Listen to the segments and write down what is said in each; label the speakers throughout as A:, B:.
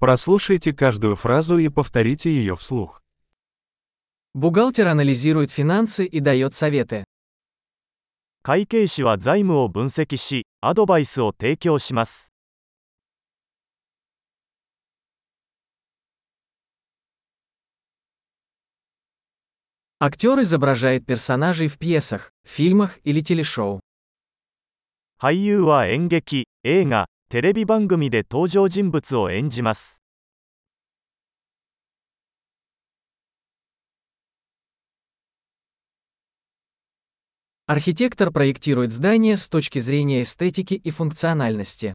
A: Прослушайте каждую фразу и повторите ее вслух.
B: Бухгалтер анализирует финансы и дает советы.
C: 会計士は財務を分析し、アドバイスを提供します。
B: Актер изображает персонажей в пьесах, фильмах или телешоу.
C: 俳優は演劇、映画、 テレビ番組で登場人物を演じます。
B: Архитектор проектирует здание с точки зрения эстетики и функциональности.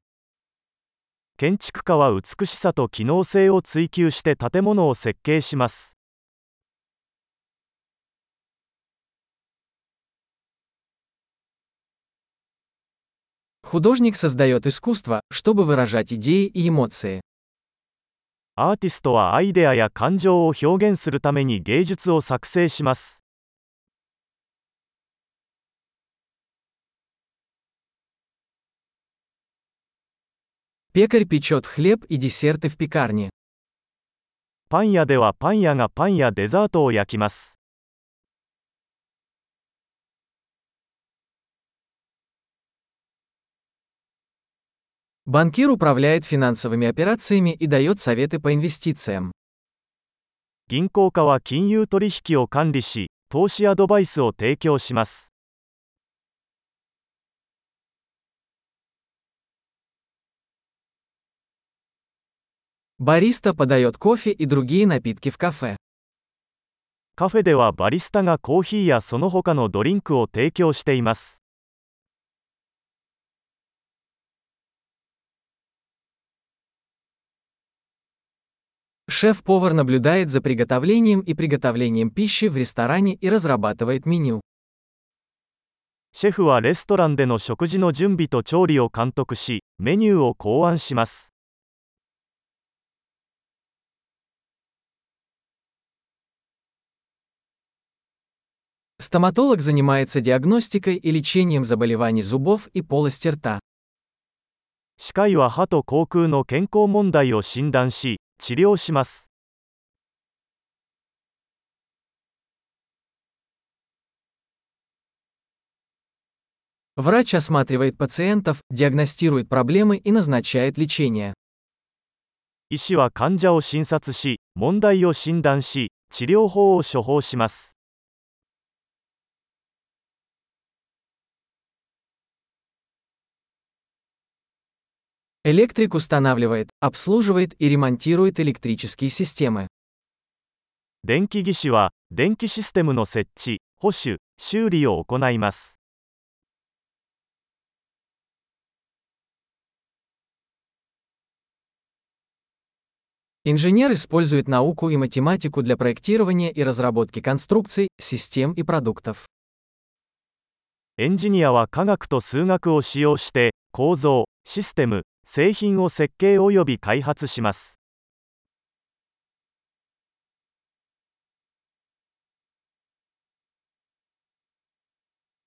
C: 建築家は美しさと機能性を追求して建物を設計します。
B: Художник создает искусство, чтобы выражать идеи и эмоции.
C: アーティストはアイデアや感情を表現するために芸術を作成します。
B: Пекарь печет хлеб и десерты в пекарне.
C: パン屋ではパン屋がパンやデザートを焼きます。
B: Банкир управляет финансовыми операциями и дает советы по инвестициям.
C: 銀行家は金融取引を管理し、投資アドバイスを提供します。
B: Бариста подает кофе и другие напитки в кафе.
C: カフェではバリスタがコーヒーやその他のドリンクを提供しています。
B: Шеф-повар наблюдает за приготовлением и приготовлением пищи в ресторане и разрабатывает меню.
C: シェフはレストランでの食事の準備と調理を監督し、メニューを考案します。
B: Стоматолог занимается диагностикой и лечением заболеваний зубов и полости рта.
C: 歯科医は歯と口腔の健康問題を診断し、 治療します。
B: Врач осматривает пациентов, диагностирует проблемы и назначает лечение.
C: 医師は患者を診察し、問題を診断し、治療法を処方します。
B: Электрик устанавливает, обслуживает и ремонтирует электрические системы.
C: 電気技師は、電気システムの設置、保守、修理を行います。
B: Инженер использует науку и математику для проектирования и разработки конструкций, систем и продуктов.
C: エンジニアは科学と数学を使用して、構造、システム、 製品を設計及び開発します。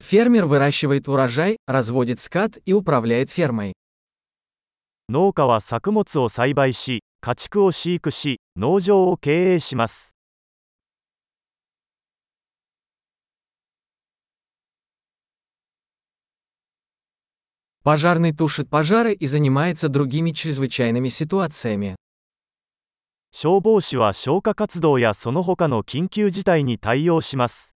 B: Фермер выращивает урожай, разводит скот и управляет фермой.
C: 農家は作物を栽培し、家畜を飼育し、農場を経営します。
B: Пожарный тушит пожары и занимается другими чрезвычайными ситуациями.
C: 消防士は消火活動やその他の緊急事態に対応します。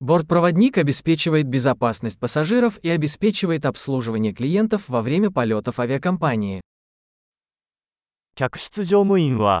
B: Бортпроводник обеспечивает безопасность пассажиров и обеспечивает обслуживание клиентов во время полетов авиакомпании.
C: 客室乗務員は、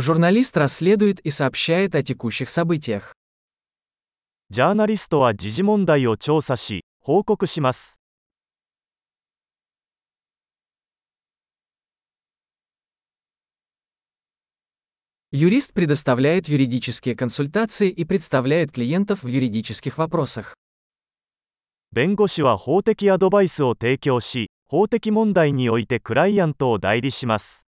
B: Журналист расследует и сообщает о текущих событиях.
C: ジャーナリストは時事問題を調査し、報告します。
B: Юрист предоставляет юридические консультации и представляет клиентов в юридических вопросах.
C: 弁護士は法的アドバイスを提供し、法的問題においてクライアントを代理します。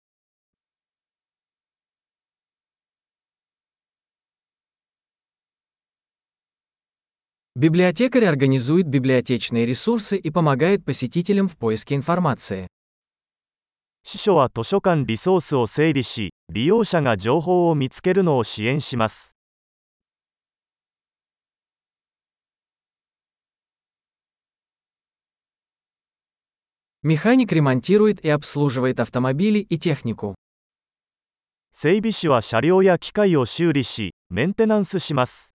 B: Библиотекарь организует библиотечные ресурсы и помогает посетителям в поиске информации.
C: 司書は図書館リソースを整理し、利用者が情報を見つけるのを支援します。
B: Механик ремонтирует и обслуживает автомобили и технику.
C: 整備士は車両や機械を修理し、メンテナンスします。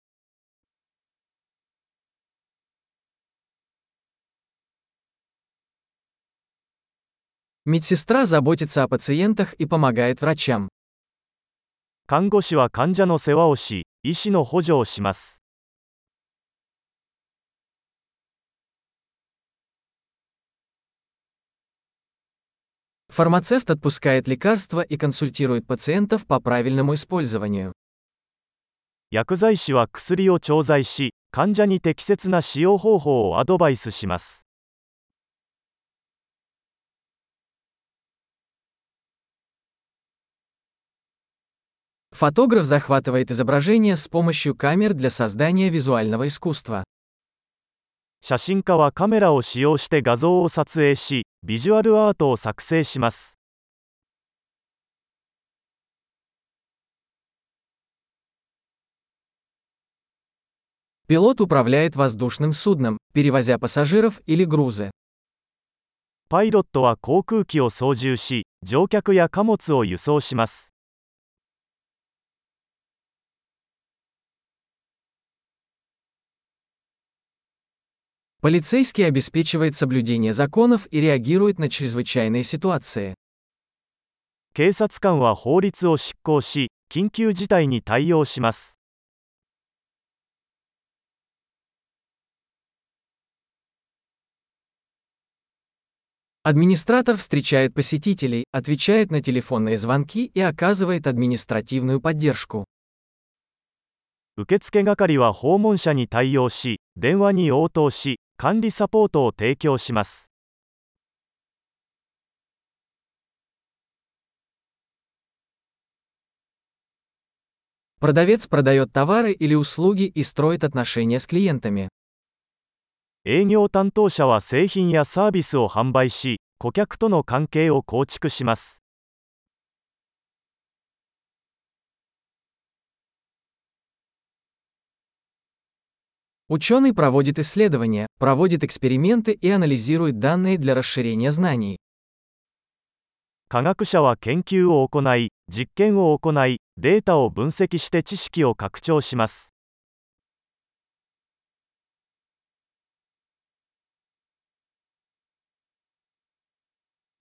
B: Медсестра заботится о пациентах и помогает врачам.
C: 看護師は患者の世話をし、医師の補助をします。
B: Фармацевт отпускает лекарства и консультирует пациентов по правильному использованию.
C: 薬剤師は薬を調剤し、患者に適切な使用方法をアドバイスします。
B: Фотограф захватывает изображение с помощью камер для создания визуального искусства.
C: 写真家はカメラを使用して画像を撮影し、ビジュアルアートを作成します。
B: Пилот управляет воздушным судном, перевозя пассажиров или грузы.
C: パイロットは航空機を操縦し、乗客や貨物を輸送します。
B: Полицейский обеспечивает соблюдение законов и реагирует на чрезвычайные ситуации.
C: 警察官は法律を執行し、緊急事態に対応します。
B: Администратор встречает посетителей, отвечает на телефонные звонки и оказывает административную поддержку.
C: 受付係は訪問者に対応し、電話に応答し、 管理サポートを提供します。
B: Продавец продает товары или услуги и строит отношения с клиентами.
C: 営業担当者は製品やサービスを販売し、顧客との関係を構築します。
B: Ученый проводит исследования, проводит эксперименты и анализирует данные для расширения знаний.
C: 科学者は研究を行い、実験を行い、データを分析して知識を拡張します。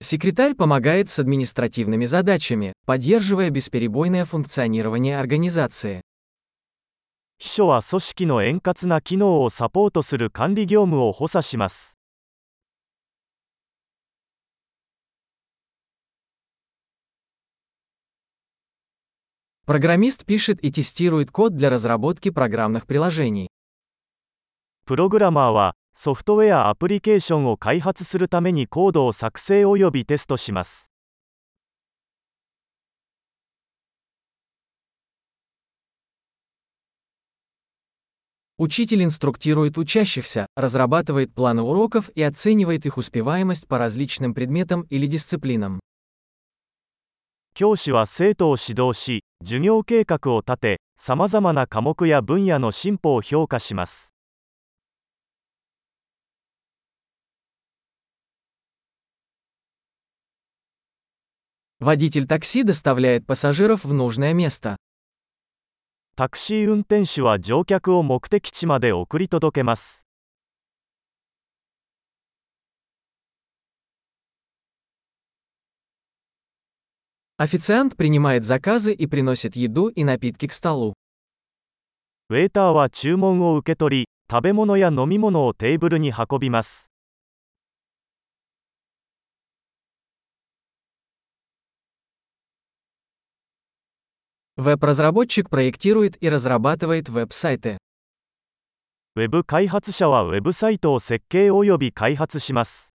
B: Секретарь помогает с административными задачами, поддерживая бесперебойное функционирование организации.
C: 秘書は組織の円滑な機能をサポートする管理業務を補佐します。
B: Программист пишет и тестирует код для разработки программных приложений.
C: プログラマーは、ソフトウェアアプリケーションを開発するためにコードを作成及びテストします。
B: Учитель инструктирует учащихся, разрабатывает планы уроков и оценивает их успеваемость по различным предметам или дисциплинам.
C: 教師は生徒を指導し、授業計画を立て、さまざまな科目や分野の進歩を評価します。
B: Водитель такси доставляет пассажиров в нужное место.
C: タクシー運転手は乗客を目的地まで送り届けますウェーターは注文を受け取り、食べ物や飲み物をテーブルに運びます。
B: Веб-разработчик проектирует и разрабатывает веб-сайты.
C: ウェブ開発者はウェブサイトを設計及び開発します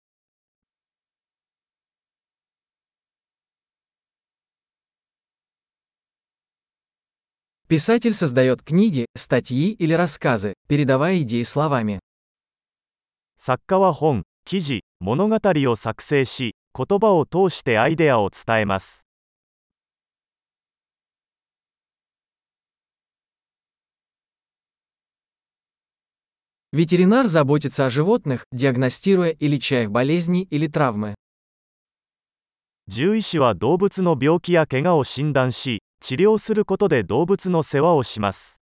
B: Писатель создает книги, статьи или рассказы, передавая идеи словами.
C: 作家は本記事物語を作成し言葉を通してアイデアを伝えます
B: Ветеринар заботится о животных, диагностируя и леча их болезни или травмы.
C: 獣医師は動物の病気や怪我を診断し治療することで動物の世話をします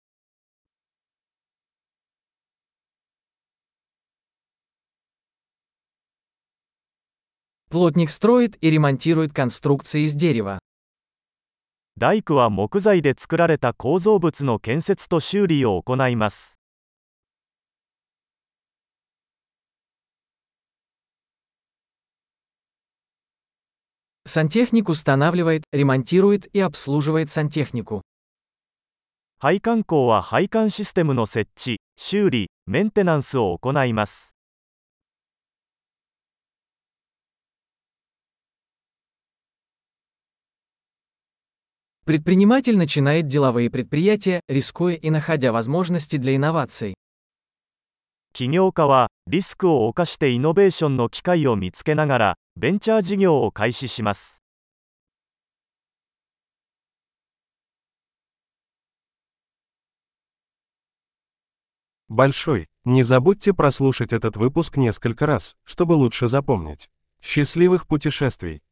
B: Плотник строит и ремонтирует конструкции из дерева.
C: 大工は木材で作られた構造物の建設と修理を行います
B: Сантехник устанавливает, ремонтирует и обслуживает сантехнику.
C: 配管工は配管システムの設置修理メンテナンスを行います
B: Предприниматель начинает деловые предприятия, рискуя и находя возможности для инноваций.
C: 起業家はリスクを冒してイノベーションの機会を見つけながらベンチャー事業を開始します
A: Большой. Не забудьте прослушать этот выпуск несколько раз, чтобы лучше запомнить. Счастливых путешествий!